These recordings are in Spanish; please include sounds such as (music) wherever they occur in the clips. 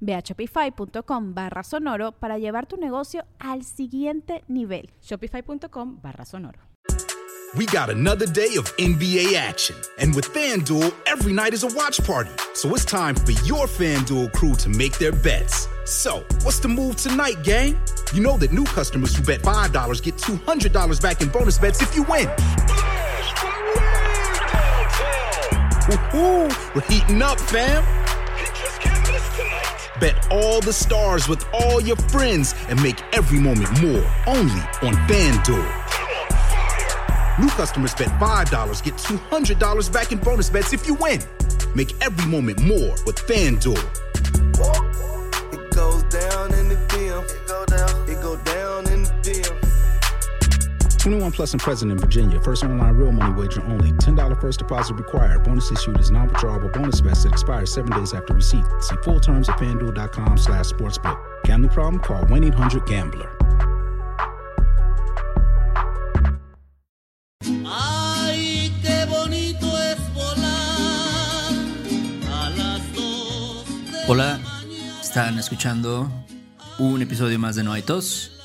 Ve a shopify.com barra sonoro para llevar tu negocio al siguiente nivel. Shopify.com barra sonoro. We got another day of NBA action. And with FanDuel, every night is a watch party. So it's time for your FanDuel crew to make their bets. So, what's the move tonight, gang? You know that new customers who bet $5 get $200 back in bonus bets if you win. Woohoo! We're heating up, fam! Bet all the stars with all your friends and make every moment more only on FanDuel. New customers bet $5, get $200 back in bonus bets if you win. Make every moment more with FanDuel. 21 plus and present in Virginia. First online real money wager only. $10 first deposit required. Bonus issued is non-withdrawable bonus vest that expires seven days after receipt. See full terms at fanduel.com slash sportsbook. Gambling problem? Call 1-800-GAMBLER. Ay, qué bonito es volar a las dos Hola, están escuchando un episodio más de No hay tos.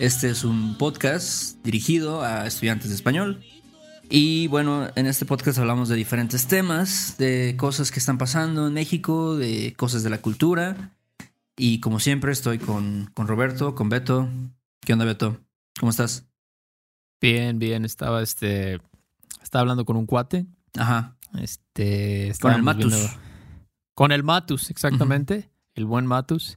Este es un podcast dirigido a estudiantes de español. Y bueno, en este podcast hablamos de diferentes temas, de cosas que están pasando en México, de cosas de la cultura. Y como siempre estoy con, con Roberto, con Beto. ¿Qué onda, Beto? ¿Cómo estás? Bien, bien. Estaba este. Estaba hablando con un cuate. Ajá. Este. Con el Matus. viendo- Con el Matus, exactamente. El buen Matus.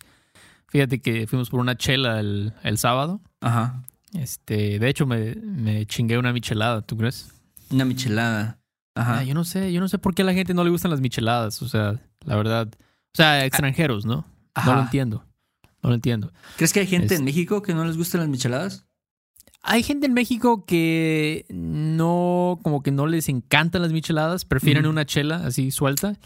Fíjate que fuimos por una chela el, el sábado. Ajá. Este, de hecho, me, me chingué una michelada, ¿tú crees? Una michelada. Ajá. Ah, yo no sé, yo no sé por qué a la gente no le gustan las micheladas. O sea, la verdad. O sea, extranjeros, ¿no? Ajá. No lo entiendo. No lo entiendo. ¿Crees que hay gente en México que no les gustan las micheladas? Hay gente en México que no, como que no les encantan las micheladas, prefieren una chela así suelta.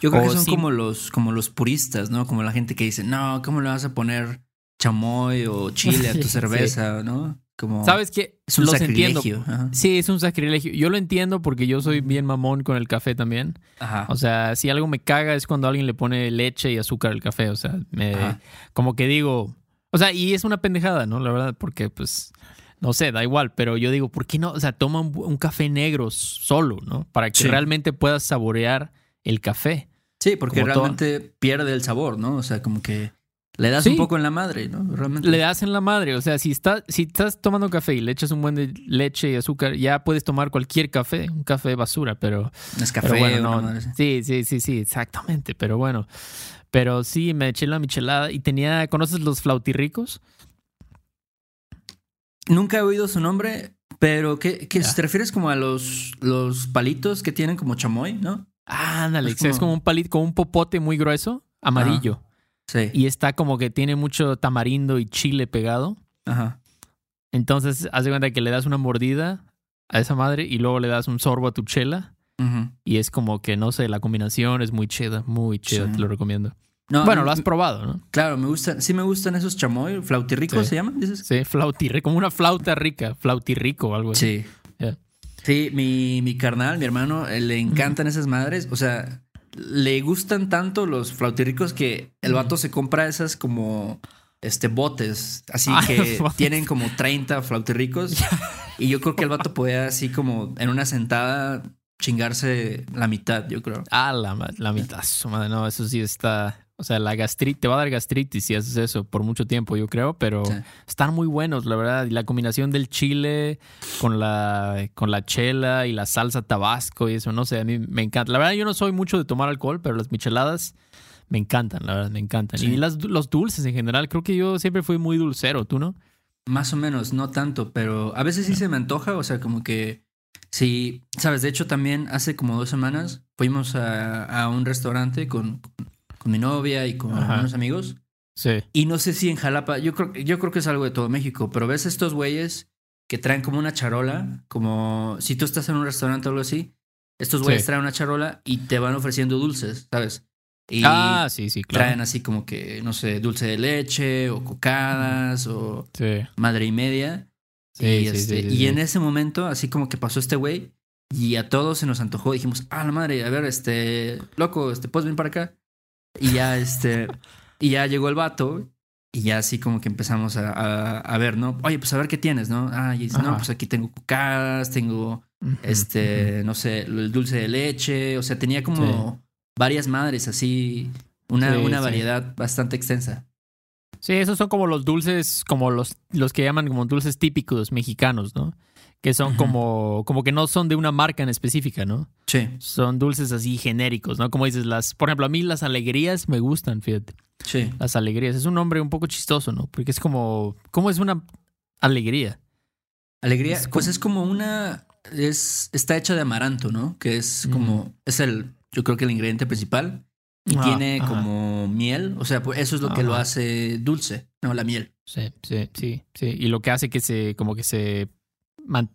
Yo creo O que son como los, como los puristas, ¿no? Como la gente que dice, no, ¿cómo le vas a poner chamoy o chile a tu (laughs) Sí. cerveza, no? Como ¿Sabes qué? es un Los entiendo. sacrilegio. Ajá. Sí, es un sacrilegio. Yo lo entiendo porque yo soy bien mamón con el café también. Ajá. O sea, si algo me caga es cuando alguien le pone leche y azúcar al café. O sea, me, como que digo, o sea, y es una pendejada, ¿no? La verdad, porque pues, no sé, da igual, pero yo digo, ¿por qué no? O sea, toma un, un café negro solo, ¿no? Para que Sí. realmente puedas saborear el café. Sí, porque como todo- realmente pierde el sabor, ¿no? O sea, como que le das Sí. un poco en la madre, ¿no? Realmente. Le das en la madre. O sea, si, está, si estás tomando café y le echas un buen de leche y azúcar, ya puedes tomar cualquier café, un café basura, pero... Es café, pero bueno, no. Sí, sí, sí, sí, exactamente. Pero bueno. Pero sí, me eché la michelada y tenía. ¿Conoces los flautirricos? Nunca he oído su nombre, pero ¿qué, qué te refieres como a los, los palitos que tienen como chamoy, no? Ándale, Es es como, como- un palito, como un popote muy grueso, amarillo. Sí. Y está como que tiene mucho tamarindo y chile pegado. Ajá. Entonces, haz de cuenta que le das una mordida a esa madre y luego le das un sorbo a tu chela. Y es como que, no sé, la combinación es muy chida, muy chida, Sí. te lo recomiendo. No, bueno, lo has probado, ¿no? Claro, me gustan, sí me gustan esos chamoy, flautirricos Sí. se llaman, dices. Sí, flautirrico, como una flauta rica, flautirrico o algo así. Sí. Sí, mi, mi carnal, mi hermano, eh, le encantan esas madres. O sea, le gustan tanto los flautirricos que el vato se compra esas como este botes, así Ah, que (laughs) botes. tienen como 30 flautirricos. y yo creo que el vato podía así como en una sentada chingarse la mitad, yo creo. Ah, la, la mitad, su madre, no, eso sí está. O sea, la gastritis, te va a dar gastritis si haces eso por mucho tiempo, yo creo, pero Sí. están muy buenos, la verdad. Y la combinación del chile con la, con la chela y la salsa tabasco y eso, no sé, a mí me encanta. La verdad, yo no soy mucho de tomar alcohol, pero las micheladas me encantan, la verdad, me encantan. Sí. Y las, los dulces en general, creo que yo siempre fui muy dulcero, ¿tú no? Más o menos, no tanto, pero a veces sí se me antoja, o sea, como que sí, sabes, de hecho también hace como dos semanas fuimos a, a un restaurante con, con mi novia y con Ajá. unos amigos Sí. y no sé si en Jalapa, yo creo, yo creo que es algo de todo México, pero ves estos güeyes que traen como una charola, como si tú estás en un restaurante o algo así, estos güeyes Sí. traen una charola y te van ofreciendo dulces, ¿sabes? Y ah, sí, sí, claro. traen así como que, no sé, dulce de leche o cocadas o Sí. madre y media. Sí, y, sí, este, sí, y en ese momento, así como que pasó este güey, y a todos se nos antojó. Dijimos, ah, la madre, a ver, este, loco, este, ¿puedes venir para acá? Y ya, este, y ya llegó el vato, y ya así como que empezamos a, a- a ver, ¿no? Oye, pues a ver qué tienes, ¿no? Ah, y dice, no, pues aquí tengo cocadas, tengo, este, no sé, el dulce de leche, o sea, tenía como varias madres así, una, Sí, una sí. variedad bastante extensa. Sí, esos son como los dulces, como los, los que llaman como dulces típicos mexicanos, ¿no? Que son como, como que no son de una marca en específica, ¿no? Sí, Son dulces así genéricos, ¿no? Como dices, las, por ejemplo, a mí las alegrías me gustan, fíjate. sí. Las alegrías. Es un nombre un poco chistoso, ¿no? Porque es como, ¿cómo es una alegría? Alegría, Es pues como- es como una. Es, está hecha de amaranto, ¿no? Que es como. Es el. Yo creo que el ingrediente principal. Y Ah, tiene ajá. como miel. O sea, pues eso es lo que lo hace dulce, ¿no? La miel. Sí, sí, sí, sí. Y lo que hace que se, como que se,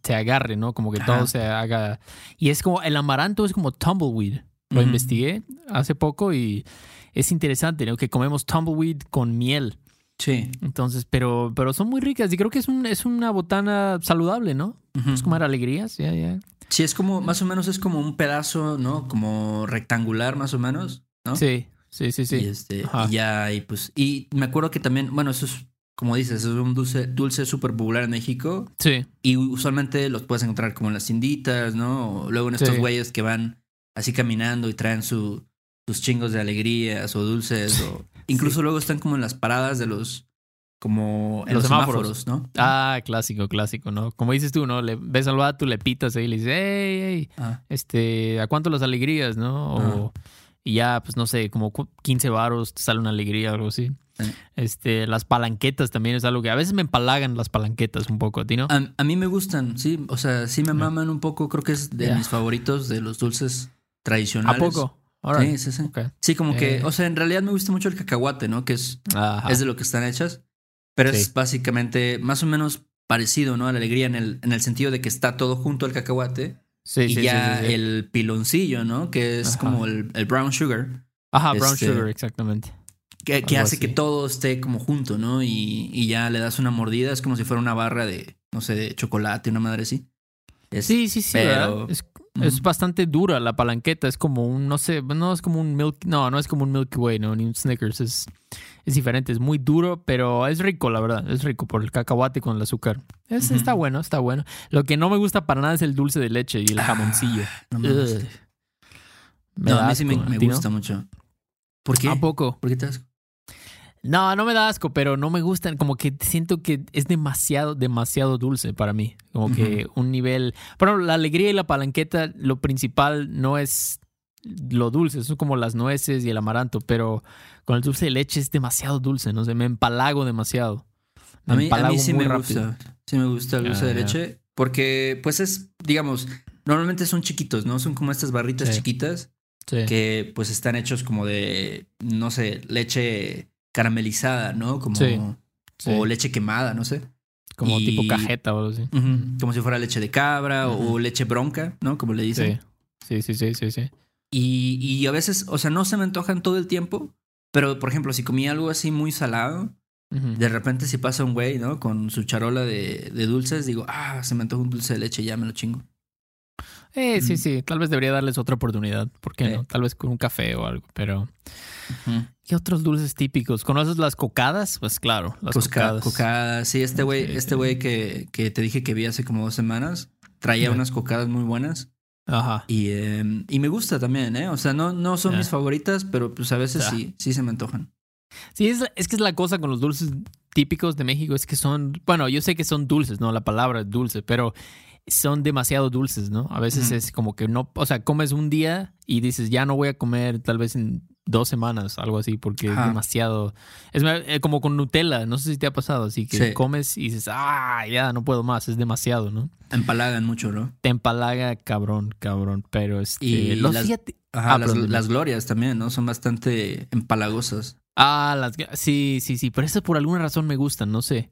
se agarre, ¿no? Como que Ajá. todo se haga. Y es como, el amaranto es como tumbleweed. Lo Ujú. investigué hace poco y es interesante, ¿no? Que comemos tumbleweed con miel. Sí. Entonces, pero, pero son muy ricas y creo que es, un, es una botana saludable, ¿no? Ujú. Es comer alegrías, ya, ya. Sí, es como. Más o menos es como un pedazo, ¿no? Como rectangular, más o menos, ¿no? Sí, sí, sí, sí. Y este. Y ya, y pues. Y me acuerdo que también. Bueno, eso es. Como dices, es un dulce dulce súper popular en México. Sí, Y usualmente los puedes encontrar como en las tienditas, ¿no? O luego en estos Sí. güeyes que van así caminando y traen su, sus chingos de alegrías o dulces. O incluso luego están como en las paradas de los. Como en Los los, semáforos. semáforos, ¿no? Ah, clásico, clásico, ¿no? Como dices tú, ¿no? Le ves al vato, le pitas ahí y le dices, hey, hey, Ah, este, ¿a cuánto las alegrías, no? O, y ya, pues no sé, como cu- 15 varos te sale una alegría o algo así. Sí. Este, las palanquetas también es algo que a veces me empalagan las palanquetas un poco, ¿a ti no? a, a mí me gustan, sí. O sea, sí me maman un poco. Creo que es de mis favoritos de los dulces ¿A tradicionales. poco? Órale. Sí, sí, sí. Sí, como que, Eh. o sea, en realidad me gusta mucho el cacahuate, ¿no? Que es, Ajá. es de lo que están hechas. Pero Sí. es básicamente más o menos parecido, ¿no? A la alegría en el, en el sentido de que está todo junto al cacahuate. Sí, y sí, ya el piloncillo, ¿no? Que es Ajá. como el, el brown sugar. Ajá, brown este, sugar, exactamente. Que, hace que todo esté como junto, ¿no? Y, y ya le das una mordida. Es como si fuera una barra de, no sé, de chocolate, una madre así. Es- Sí, sí, sí, pero-. Es, es bastante dura la palanqueta, es como un, no sé, no es como un Milk, no, no es como un Milky Way, no, ni un Snickers, es, es diferente, es muy duro, pero es rico, la verdad, es rico por el cacahuate con el azúcar. Es. Está bueno, está bueno. Lo que no me gusta para nada es el dulce de leche y el jamoncillo. No. Me No, da a mí sí me, asco, me ¿a ti no? gusta mucho. ¿Por qué? ¿A poco? ¿Por qué te das? No, no me da asco, pero no me gustan. Como que siento que es demasiado, demasiado dulce para mí. Como que un nivel. Pero la alegría y la palanqueta, lo principal no es lo dulce, son como las nueces y el amaranto, pero con el dulce de leche es demasiado dulce, no sé, me empalago demasiado. Me A mí, a empalago mí sí me rápido. gusta. Sí me gusta el dulce de leche. Porque, pues es, digamos, normalmente son chiquitos, ¿no? Son como estas barritas Sí. chiquitas Sí. que pues están hechos como de, no sé, leche caramelizada, ¿no? Como, Sí, sí. o leche quemada, no sé. Como y- tipo cajeta o algo así. Como si fuera leche de cabra o leche bronca, ¿no? Como le dicen. Sí. Sí, sí, sí, sí. Y, y a veces, o sea, no se me antojan todo el tiempo, pero por ejemplo, si comí algo así muy salado, de repente si pasa un güey, ¿no? Con su charola de, de dulces, digo, ah, se me antoja un dulce de leche, ya me lo chingo. Eh, sí, Ujú. sí, tal vez debería darles otra oportunidad. ¿Por qué no? Tal vez con un café o algo, pero... ¿Qué otros dulces típicos? ¿Conoces las cocadas? Pues claro, las Cosca- cocadas. cocadas. Sí, este güey, este güey que, que te dije que vi hace como dos semanas, traía unas cocadas muy buenas. Ajá. Y, eh, y me gusta también, ¿eh? O sea, no, no son mis favoritas, pero pues a veces sí, sí se me antojan. Sí, es, es que es la cosa con los dulces típicos de México, es que son, bueno, yo sé que son dulces, ¿no? La palabra es dulce, pero son demasiado dulces, ¿no? A veces es como que no, o sea, comes un día y dices, ya no voy a comer tal vez en dos semanas, algo así, porque es demasiado, es eh, como con Nutella, no sé si te ha pasado, así que Sí. comes y dices, ah, ya no puedo más, es demasiado, ¿no? Empalagan mucho, ¿no? Te empalaga cabrón, cabrón, pero este, Y los- las- fíjate- Ajá, Ah, las, las glorias también, ¿no? Son bastante empalagosas. Ah, las sí, sí, sí, pero esas por alguna razón me gustan, no sé.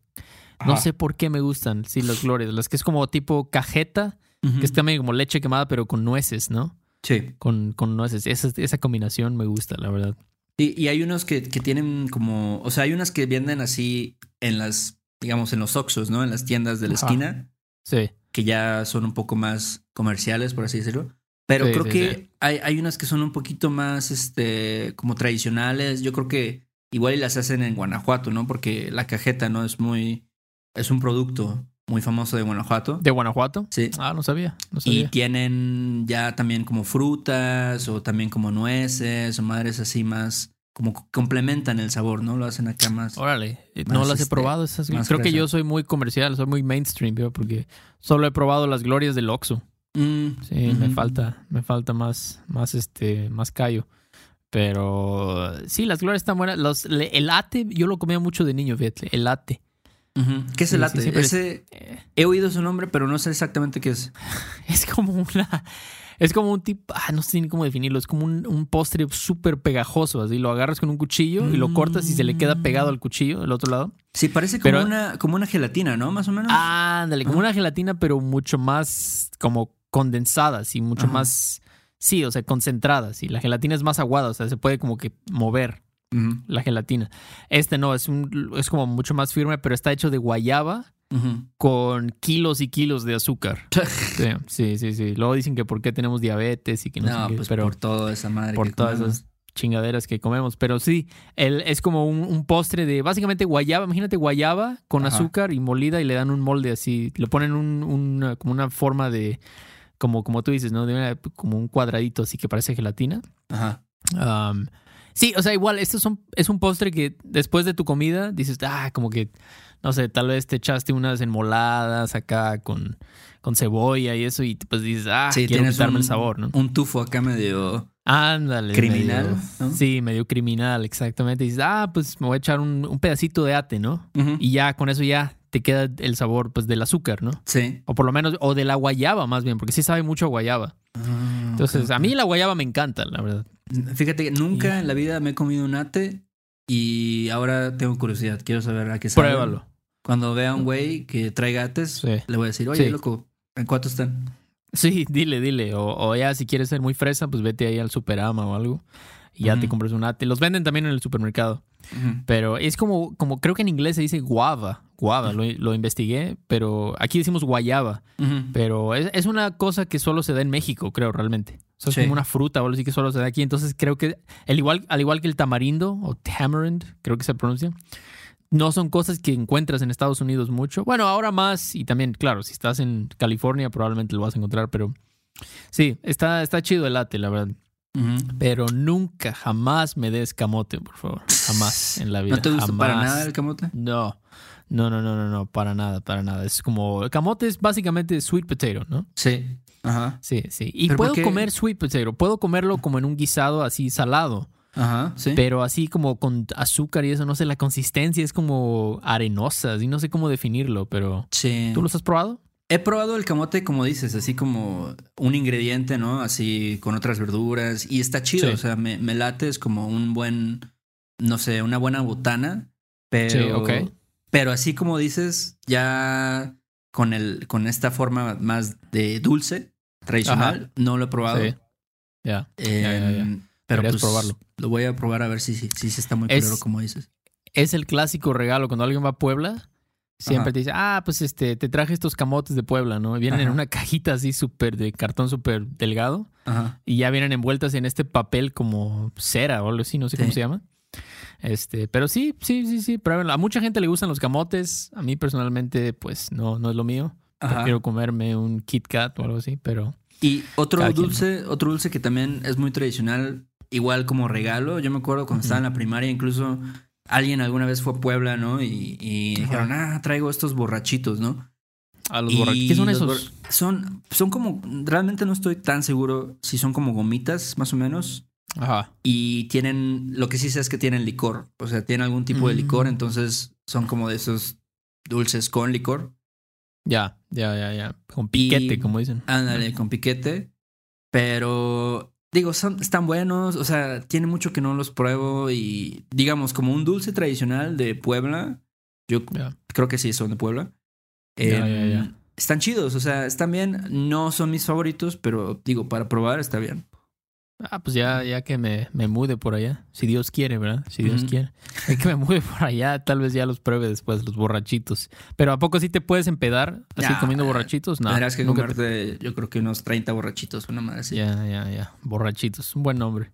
No sé por qué me gustan, sí, las glorias. Las que es como tipo cajeta, que es también como leche quemada, pero con nueces, ¿no? Sí. Con, con nueces. Esa, esa combinación me gusta, la verdad. Y, y hay unos que, que tienen como, o sea, hay unas que venden así en las, digamos, en los Oxxos, ¿no? En las tiendas de la Ajá. esquina, Sí. que ya son un poco más comerciales, por así decirlo. Pero Sí, creo sí, que sí. Hay, hay unas que son un poquito más, este, como tradicionales. Yo creo que igual y las hacen en Guanajuato, ¿no? Porque la cajeta, ¿no? Es muy, es un producto muy famoso de Guanajuato. ¿De Guanajuato? Sí. Ah, no sabía. No Y sabía. tienen ya también como frutas o también como nueces o madres así más, como complementan el sabor, ¿no? Lo hacen acá más. Órale, eh, no las he este, probado esas. Creo que yo soy muy comercial, soy muy mainstream, yo, porque solo he probado las glorias del Oxxo. Mm, Sí, me falta, me falta más, más este, más callo. Pero sí, las glorias están buenas. Los, el ate, yo lo comía mucho de niño, fíjate, el ate. ¿Qué es Sí, el latte? Ese, Eh, he oído su nombre, pero no sé exactamente qué es. (laughs) Es como una, es como un tipo, ah, no sé ni cómo definirlo, es como un, un postre súper pegajoso, así lo agarras con un cuchillo y lo cortas y se le queda pegado al cuchillo del otro lado. Sí, parece como, Pero- una, como una gelatina, ¿no? Más o menos. Ándale, como una gelatina, pero mucho más como condensada, así, mucho más, sí, o sea, concentrada, sí. La gelatina es más aguada, o sea, se puede como que mover. La gelatina. Este no, es un es como mucho más firme, pero está hecho de guayaba con kilos y kilos de azúcar. (laughs) Sí, sí, sí, sí. Luego dicen que por qué tenemos diabetes y que no, No, sé qué, pues pero por toda esa madre. por que todas comemos. esas chingaderas que comemos. Pero sí, el, es como un, un postre de básicamente guayaba. Imagínate guayaba con Ajá. azúcar y molida y le dan un molde así. Le ponen un, como una forma de, como, como tú dices, ¿no? De una- como un cuadradito así que parece gelatina. Ajá. Um, sí, o sea, igual, esto son, es un postre que después de tu comida dices, ah, como que, no sé, tal vez te echaste unas enmoladas acá con, con cebolla y eso, y pues dices, ah, Sí, quiero quitarme un, el sabor, ¿no? Un tufo acá medio. Ándale. criminal, medio- ¿no? Sí, medio criminal, exactamente. Y dices, ah, pues me voy a echar un, un pedacito de ate, ¿no? Y ya con eso ya te queda el sabor, pues, del azúcar, ¿no? Sí. O por lo menos, o de la guayaba más bien, porque sí sabe mucho a guayaba. Ah, Entonces, a mí la guayaba me encanta, la verdad. Fíjate que nunca en la vida me he comido un ate y ahora tengo curiosidad. Quiero saber a qué sabe. Pruébalo. Cuando vea a un güey que traiga ates, Sí. le voy a decir, oye, Sí. loco, ¿en cuánto están? Sí, dile, dile. O, o ya si quieres ser muy fresa, pues vete ahí al Superama o algo. Y ya te compras un ate. Los venden también en el supermercado. Pero es como, como creo que en inglés se dice guava. Guava, lo, lo investigué. Pero aquí decimos guayaba. Pero es, es una cosa que solo se da en México, creo, realmente. Sea, es Sí. como una fruta o algo así que solo se da aquí. Entonces creo que, el igual, al igual que el tamarindo o tamarind, creo que se pronuncia, no son cosas que encuentras en Estados Unidos mucho. Bueno, ahora más, y también, claro, si estás en California probablemente lo vas a encontrar, pero sí, está, está chido el latte, la verdad. Ujú. Pero nunca, jamás me des camote, por favor. Jamás en la vida. ¿No te gusta para jamás. nada el camote? No, no, no, no, no, no, para nada, para nada. Es como, el camote es básicamente sweet potato, ¿no? Sí. Ajá. Sí, sí. Y ¿Pero por puedo comer sweet potato, puedo comerlo como en un guisado así salado, Ajá. Sí. pero así como con azúcar y eso, no sé, la consistencia es como arenosa, así no sé cómo definirlo, pero sí. ¿tú los has probado? He probado el camote, como dices, así como un ingrediente, ¿no? Así con otras verduras. Y está chido. Sí. O sea, me, me late, es como un buen, no sé, una buena botana. Pero, Sí, ok. pero así como dices, ya con el, con esta forma más de dulce, tradicional, no lo he probado. Sí. Ya. Eh. Pero pues, probarlo. lo voy a probar a ver si, si, si está muy Es- claro como dices. Es el clásico regalo cuando alguien va a Puebla. Siempre Ajá. te dice, ah, pues este, te traje estos camotes de Puebla, ¿no? Vienen en una cajita así súper de cartón súper delgado. Ajá. y ya vienen envueltas en este papel como cera o algo así, no sé cómo se llama. Este, pero sí, sí, sí, sí, pruébenlo. A mucha gente le gustan los camotes, a mí personalmente pues no, no es lo mío, Ajá. Prefiero comerme un Kit Kat o algo así, pero... Y otro quien, dulce, otro dulce que también es muy tradicional, igual como regalo. Yo me acuerdo cuando estaba en la primaria, incluso alguien alguna vez fue a Puebla, ¿no? Y, y dijeron, ah, traigo estos borrachitos, ¿no? A los borrachitos. ¿Qué son esos? Son, son como, realmente no estoy tan seguro si son como gomitas, más o menos. Ajá. Y tienen, lo que sí sé es que tienen licor. O sea, tienen algún tipo de licor, Mm. entonces son como de esos dulces con licor. Ya, ya, ya, ya. Con piquete, Y- como dicen. Ándale, con piquete. Pero digo, son, están buenos. O sea, tiene mucho que no los pruebo. Y digamos, como un dulce tradicional de Puebla. Yo creo que sí son de Puebla. Em. Están chidos, o sea, están bien. No son mis favoritos, pero digo, para probar está bien. Ah, pues ya, ya que me, me mude por allá. Si Dios quiere, ¿verdad? Si Dios quiere. (laughs) Hay que me mude por allá, tal vez ya los pruebe después, los borrachitos. Pero ¿a poco sí te puedes empedar así comiendo borrachitos? No. Tendrás que nunca te- comerte, yo creo que unos 30 borrachitos, una madre así. Ya, ya, ya. Borrachitos, un buen nombre.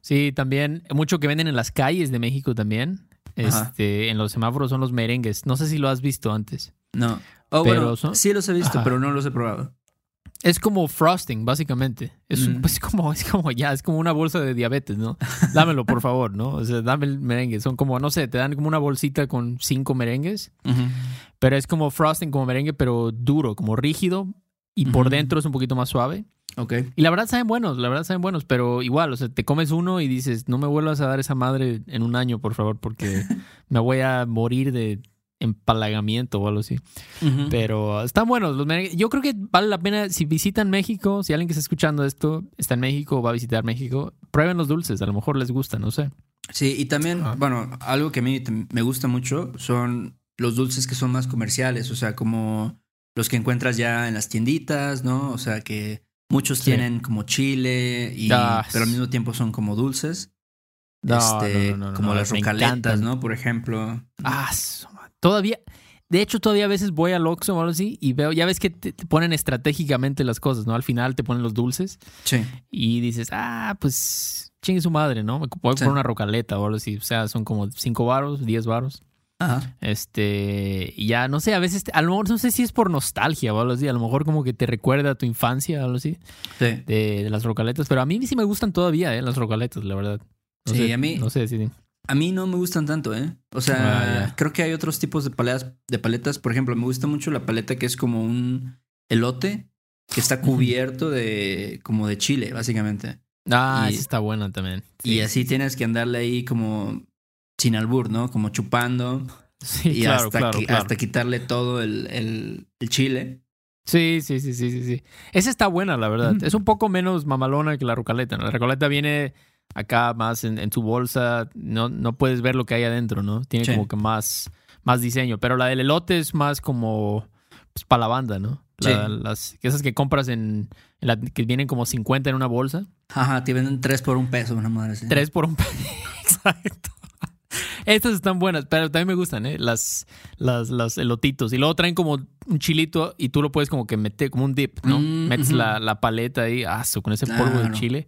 Sí, también, mucho que venden en las calles de México también. Ajá. Este, en los semáforos son los merengues. No sé si lo has visto antes. No. Oh, Pero bueno, son- sí los he visto, Ajá. pero no los he probado. Es como frosting, básicamente. Es, Mm. (laughs) pues, como, es como ya, es como una bolsa de diabetes, ¿no? Dámelo, por favor, ¿no? O sea, dame el merengue. Son como, no sé, te dan como una bolsita con cinco merengues, pero es como frosting, como merengue, pero duro, como rígido. Y por Ujú. dentro es un poquito más suave. Ok. Y la verdad saben buenos, la verdad saben buenos, pero igual, o sea, te comes uno y dices, no me vuelvas a dar esa madre en un año, por favor, porque (laughs) me voy a morir de empalagamiento o algo así. Pero están buenos los. Yo creo que vale la pena si visitan México, si alguien que está escuchando esto está en México o va a visitar México, prueben los dulces, a lo mejor les gusta, no sé. Sí, y también, Ajá. bueno, algo que a mí me gusta mucho son los dulces que son más comerciales, o sea, como los que encuentras ya en las tienditas, ¿no? O sea, que muchos Sí. tienen como chile, y, Ah, pero al mismo tiempo son como dulces. No, este, no, no, como las rocaletas. ¿no? Por ejemplo. Ah, todavía, de hecho, todavía a veces voy al Oxxo o algo así y veo, ya ves que te, te ponen estratégicamente las cosas, ¿no? Al final te ponen los dulces Sí. y dices, ah, pues chingue su madre, ¿no? Me voy Sí. por una rocaleta o algo así. O sea, son como 5 varos, 10 varos. Ajá. Este, ya no sé, a veces, a lo mejor no sé si es por nostalgia o algo así, a lo mejor como que te recuerda a tu infancia o algo así, Sí. de, de las rocaletas, pero a mí sí me gustan todavía, ¿eh? Las rocaletas, la verdad. No Sí, sé, a mí- No sé, sí, sí. A mí no me gustan tanto, ¿eh? O sea, Ah, creo que hay otros tipos de paletas, de paletas. Por ejemplo, me gusta mucho la paleta que es como un elote que está cubierto de como de chile, básicamente. Ah, Y- esa está buena también. Y Sí. así tienes que andarle ahí como sin albur, ¿no? Como chupando (laughs) Sí, y claro, hasta, claro, claro. hasta quitarle todo el, el- el chile. Sí, sí, sí, sí, sí, sí. Esa está buena, la verdad. Es un poco menos mamalona que la rocaleta. ¿no? La rocaleta viene acá más en, en su bolsa. No, no puedes ver lo que hay adentro, ¿no? Tiene Sí. como que más, más diseño. Pero la del elote es más como pues, para la banda, ¿no? La- Sí. las, esas que compras en, en la- que vienen como 50 en una bolsa. Ajá, te venden tres por un peso, una madre así. Tres por un pe- (laughs) Exacto. Estas están buenas, pero también me gustan, ¿eh? Las, las, las elotitos. Y luego traen como un chilito y tú lo puedes como que meter, como un dip, ¿no? Mm, Metes la, la paleta ahí, ah, con ese polvo de chile.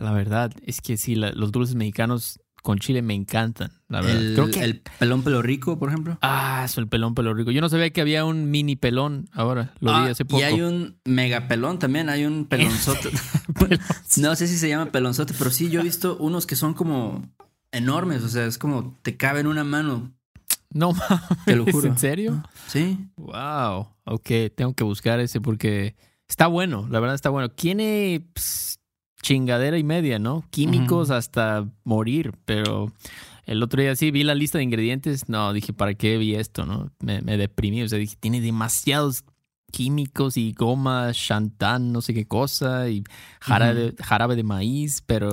La verdad es que sí, la- los dulces mexicanos con chile me encantan, la verdad. El, Creo que... el pelón pelo rico, por ejemplo. Ah, eso, el pelón pelo rico. Yo no sabía que había un mini pelón ahora. Lo Ah, vi hace poco. Y hay un mega pelón también, hay un pelonzote. (laughs) (laughs) no sé si se llama pelonzote, pero sí, yo he visto unos que son como enormes, o sea, es como te cabe en una mano. No (laughs) mames, Te lo juro. ¿en serio? Sí. Wow, ok, tengo que buscar ese porque está bueno, la verdad está bueno. Tiene pues, chingadera y media, ¿no? Químicos hasta morir, pero el otro día sí vi la lista de ingredientes, no, dije, ¿para qué vi esto, no? Me, me deprimí, o sea, dije, tiene demasiados químicos y goma, chantán, no sé qué cosa, y jarabe, jarabe de maíz, pero,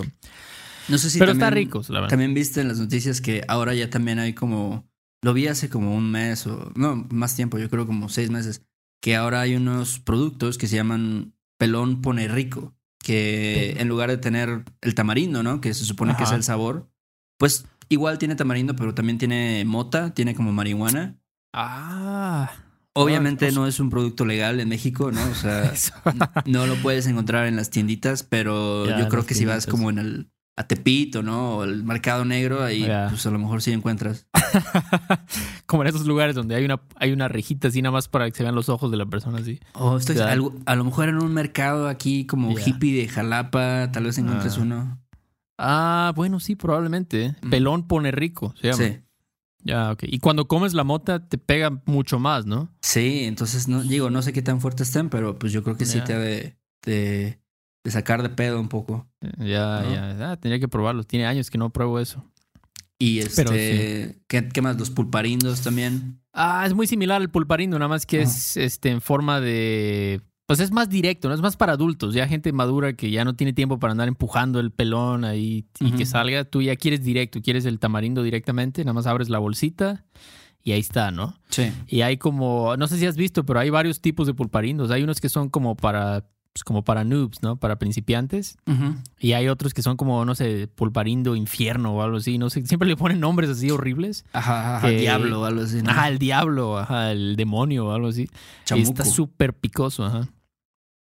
No sé si pero está también- rico, la verdad. También viste en las noticias que ahora ya también hay como. Lo vi hace como un mes o. No, más tiempo, yo creo como seis meses. Que ahora hay unos productos que se llaman pelón pone rico. Que en lugar de tener el tamarindo, ¿no? Que se supone que es el sabor. Pues igual tiene tamarindo, pero también tiene mota, tiene como marihuana. Ah, Obviamente no es un producto legal en México, ¿no? O sea, (laughs) no lo puedes encontrar en las tienditas, pero Ya, yo creo que si vas como en el a Tepito, ¿no? O el mercado negro, ahí pues a lo mejor sí encuentras. (laughs) Como en esos lugares donde hay una, hay una rejita así nada más para que se vean los ojos de la persona así. O estoy, Ya. algo- a lo mejor en un mercado aquí como hippie de Jalapa, tal vez encuentres Ah. uno. Ah, bueno, sí, probablemente. ¿eh? Ujú. Pelón pone rico, se llama. Sí. Ya, ok. Y cuando comes la mota te pega mucho más, ¿no? Sí, entonces no, digo, no sé qué tan fuertes estén, pero pues yo creo que sí te ha de, de, de sacar de pedo un poco. Ya, ¿No? ya. Ah, tendría que probarlo. Tiene años que no pruebo eso. Y este, Pero ¿qué, qué más? Los pulparindos también. Ah, es muy similar al pulparindo, nada más que Ajá. es este en forma de. Pues es más directo, ¿no? Es más para adultos. Ya gente madura que ya no tiene tiempo para andar empujando el pelón ahí y que salga. Tú ya quieres directo, quieres el tamarindo directamente. Nada más abres la bolsita y ahí está, ¿no? Sí. Y hay como, no sé si has visto, pero hay varios tipos de pulparindos. Hay unos que son como para, pues como para noobs, ¿no? Para principiantes. Y hay otros que son como, no sé, pulparindo infierno o algo así. No sé, siempre le ponen nombres así horribles. Ajá, ajá, Que- diablo o algo así. ¿no? Ajá, el diablo, ajá, el demonio o algo así. Y Chamuco. está súper picoso, ajá.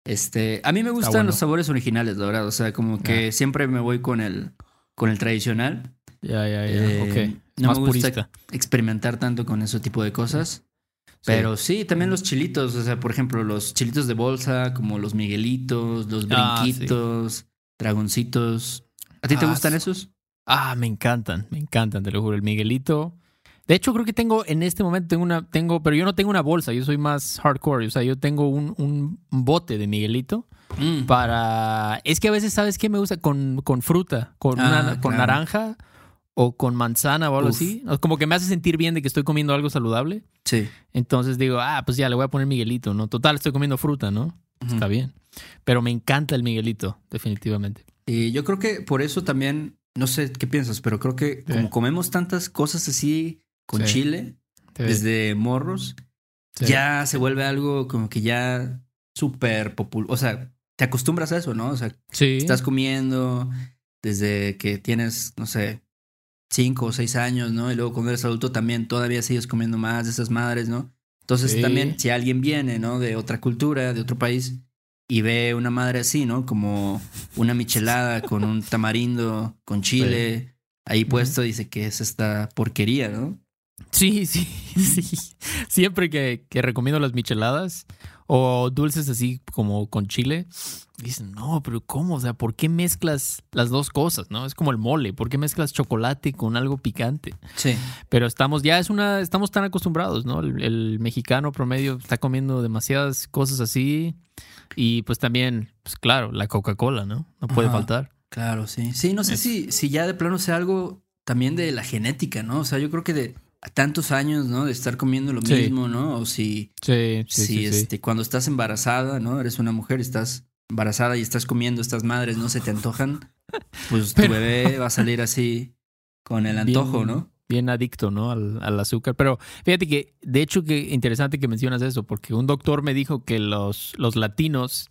Este, a mí me gustan bueno. los sabores originales, la verdad. O sea, como que siempre me voy con el, con el tradicional. Ya, ya, ya. Eh, ok. no Más me gusta purista. experimentar tanto con ese tipo de cosas. Pero sí, también los chilitos. O sea, por ejemplo, los chilitos de bolsa, como los miguelitos, los Ah, sí. brinquitos, dragoncitos. ¿A ti te Ah, gustan sí. esos? Ah, me encantan, me encantan, te lo juro. El Miguelito. De hecho, creo que tengo, en este momento tengo una, tengo, pero yo no tengo una bolsa, yo soy más hardcore. O sea, yo tengo un, un bote de Miguelito Mm. para. Es que a veces, ¿sabes qué me gusta? Con, con fruta, con, Ah, una- con claro. naranja o con manzana o algo Uf. así. Como que me hace sentir bien de que estoy comiendo algo saludable. Sí. Entonces digo, ah, pues ya le voy a poner Miguelito, ¿no? Total, estoy comiendo fruta, ¿no? Está bien. Pero me encanta el Miguelito, definitivamente. Y yo creo que por eso también, no sé qué piensas, pero creo que Sí. como comemos tantas cosas así con Sí. chile, desde morros, ya se vuelve algo como que ya súper popular. O sea, te acostumbras a eso, ¿no? O sea, estás comiendo desde que tienes, no sé, cinco o seis años, ¿no? Y luego cuando eres adulto también todavía sigues comiendo más de esas madres, ¿no? Entonces Sí. también si alguien viene, ¿no? De otra cultura, de otro país y ve una madre así, ¿no? Como una michelada con un tamarindo, con chile, ahí puesto, dice que es esta porquería, ¿no? Sí, sí, (laughs) sí. Siempre que, que recomiendo las micheladas o dulces así como con chile, dicen, no, pero ¿cómo? O sea, ¿por qué mezclas las dos cosas? ¿No? Es como el mole, ¿por qué mezclas chocolate con algo picante? Sí. Pero estamos, ya es una, estamos tan acostumbrados, ¿no? El, el mexicano promedio está comiendo demasiadas cosas así. Y pues también, pues claro, la Coca-Cola, ¿no? No puede Ajá. faltar. Claro, sí. Sí, no sé Es- si, si ya de plano sea algo también de la genética, ¿no? O sea, yo creo que de tantos años, ¿no? De estar comiendo lo Sí. mismo, ¿no? O si, Sí, sí, si este, cuando estás embarazada, ¿no? Eres una mujer estás embarazada y estás comiendo estas madres, ¿no? Se te antojan, (laughs) pues tu Pero- bebé va a salir así con el antojo, Bien- ¿no? Bien adicto, ¿no? Al, al azúcar. Pero fíjate que, de hecho, que interesante que mencionas eso, porque un doctor me dijo que los, los latinos,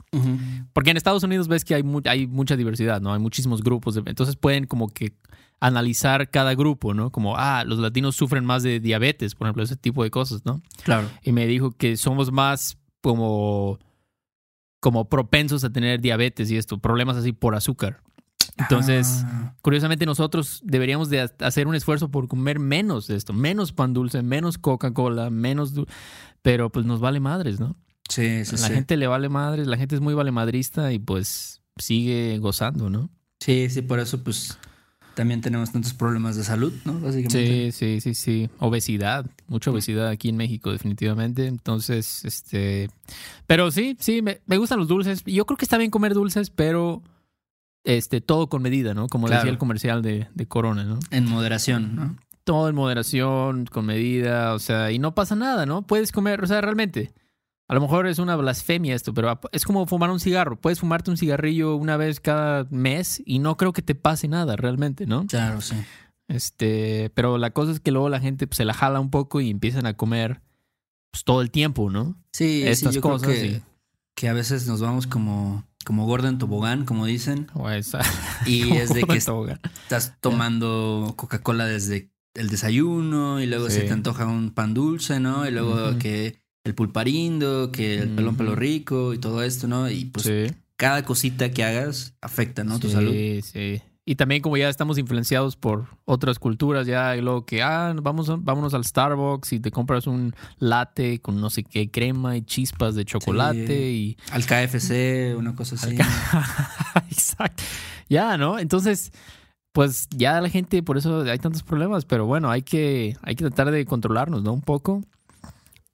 porque en Estados Unidos ves que hay, mu- hay mucha diversidad, ¿no? Hay muchísimos grupos, de- entonces pueden como que analizar cada grupo, ¿no? Como, ah, los latinos sufren más de diabetes, por ejemplo, ese tipo de cosas, ¿no? Claro. y me dijo que somos más como, como propensos a tener diabetes y esto, problemas así por azúcar. Entonces, Ah, curiosamente nosotros deberíamos de ha- hacer un esfuerzo por comer menos de esto, menos pan dulce, menos Coca-Cola, menos... Pero pues nos vale madres, ¿no? sí, sí, la sí. gente le vale madres, la gente es muy valemadrista y pues sigue gozando, ¿no? Sí, sí, por eso pues también tenemos tantos problemas de salud, ¿no? Básicamente. Sí, sí, sí, sí. Obesidad, mucha obesidad aquí en México, definitivamente. Entonces, este. Pero sí, sí, me, me gustan los dulces. Yo creo que está bien comer dulces, pero este, todo con medida, ¿no? Como Claro. decía el comercial de, de Corona, ¿no? En moderación, ¿no? Todo en moderación, con medida, o sea, y no pasa nada, ¿no? Puedes comer, o sea, realmente. A lo mejor es una blasfemia esto, pero es como fumar un cigarro. Puedes fumarte un cigarrillo una vez cada mes y no creo que te pase nada realmente, ¿no? Claro, sí. Este, pero la cosa es que luego la gente pues, se la jala un poco y empiezan a comer pues, todo el tiempo, ¿no? Sí, Estas sí, yo creo cosas que, y- que a veces nos vamos como, como gordo en tobogán, como dicen. (laughs) O esa- Y (laughs) es de que estás tomando Coca-Cola desde el desayuno y luego Sí. se te antoja un pan dulce, ¿no? Y luego que el pulparindo, que el pelón pelo rico y todo esto, ¿no? Y pues sí, cada cosita que hagas afecta, ¿no? Tu sí, salud. sí. Y también como ya estamos influenciados por otras culturas, ya luego que, ah, vamos, vámonos al Starbucks y te compras un latte con no sé qué crema y chispas de chocolate y... Al KFC, una cosa así. (laughs) Exacto. Ya, ¿no? Entonces, pues ya la gente, por eso hay tantos problemas, pero bueno, hay que, hay que tratar de controlarnos, ¿no? Un poco.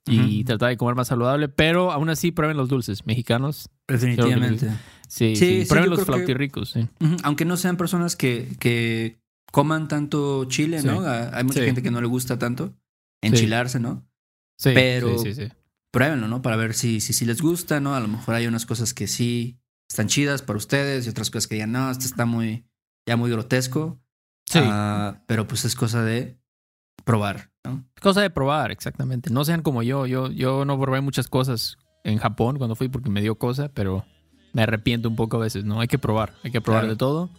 Y tratar de comer más saludable, pero aún así prueben los dulces mexicanos. Definitivamente. Sí, Sí, sí, sí, prueben los que- flautirricos, sí. Aunque no sean personas que, que coman tanto chile. ¿no? Hay mucha gente que no le gusta tanto enchilarse, ¿no? Sí, Pero- sí, sí, sí. Pruébenlo, ¿no? Para ver si, si, si les gusta, ¿no? A lo mejor hay unas cosas que sí están chidas para ustedes y otras cosas que digan, no, esto está muy, ya muy grotesco. Sí. Ah, pero pues es cosa de probar, ¿no? Cosa de probar, exactamente. No sean como yo. Yo, yo no probé muchas cosas en Japón cuando fui porque me dio cosa, pero me arrepiento un poco a veces, ¿no? Hay que probar, hay que probar Claro. de todo.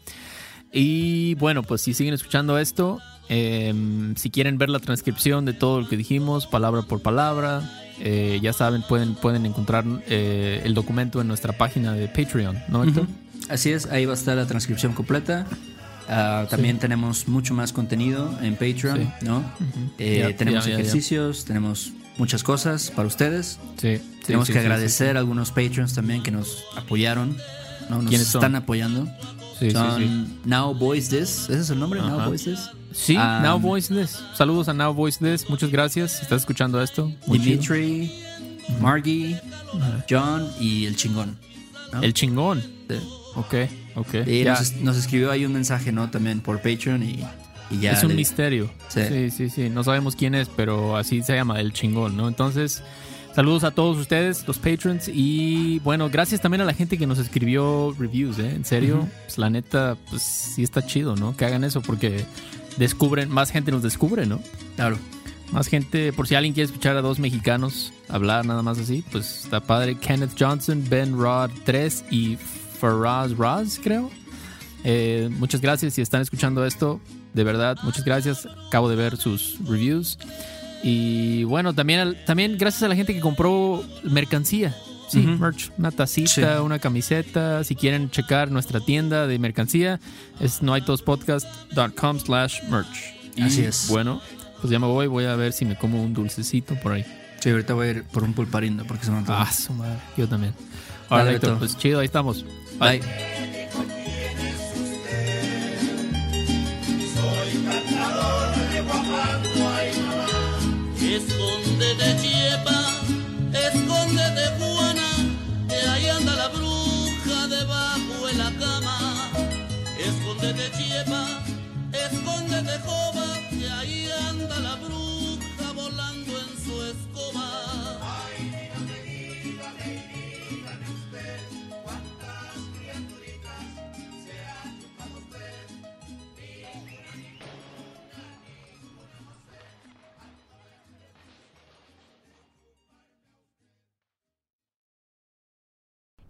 Y bueno, pues si siguen escuchando esto, eh, si quieren ver la transcripción de todo lo que dijimos, palabra por palabra, eh, ya saben, pueden, pueden encontrar eh, el documento en nuestra página de Patreon, ¿no, Héctor? Ujú. Así es, ahí va a estar la transcripción completa. Ah, también tenemos mucho más contenido en Patreon, Sí. ¿no? Eh, tenemos ejercicios, tenemos muchas cosas para ustedes. Sí. Tenemos que agradecer a algunos Patreons también que nos apoyaron, ¿no? Nos ¿Quiénes son? están apoyando. Son. Now Boys This. ¿Ese es el nombre? Now This. Sí, Ah, Now Voice This. Saludos a Now Voice This. Muchas gracias si estás escuchando esto. Muy chido. Dimitri, Margie, John y el chingón. ¿no? El chingón. Ok, ok. Y nos, es- nos escribió ahí un mensaje, ¿no? También por Patreon y, y ya. es un le- misterio. Sí. Sí. sí, sí, No sabemos quién es, pero así se llama, el chingón, ¿no? Entonces, saludos a todos ustedes, los patrons. Y bueno, gracias también a la gente que nos escribió reviews, ¿eh? En serio, Ujú. pues la neta, pues sí está chido, ¿no? Que hagan eso porque descubren, más gente nos descubre, ¿no? Claro. Más gente, por si alguien quiere escuchar a dos mexicanos hablar nada más así, pues está padre. Kenneth Johnson, Ben Rod 3 y Faraz Raz, creo. Eh, muchas gracias si están escuchando esto. De verdad, muchas gracias. Acabo de ver sus reviews. Y bueno, también, también gracias a la gente que compró mercancía. Sí, Ujú. merch, una tacita, Sí. una camiseta. Si quieren checar nuestra tienda de mercancía, es noaitospodcast.com slash merch. Y Así es. Bueno, pues ya me voy, voy a ver si me como un dulcecito por ahí. Sí, ahorita voy a ir por un pulparindo porque se me antoja. Ah, su madre. Yo también. Ahora, Héctor, pues chido, ahí estamos. Bye. Bye.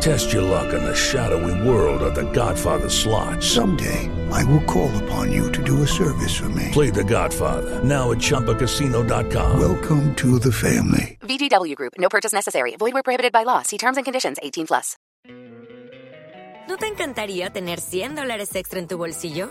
Test your luck in the shadowy world of The Godfather slot. Someday, I will call upon you to do a service for me. Play The Godfather now at ChumbaCasino.com. Welcome to the family. VGW Group. No purchase necessary. Void where prohibited by law. See terms and conditions. 18 plus. ¿No te encantaría tener 100 dólares extra en tu bolsillo?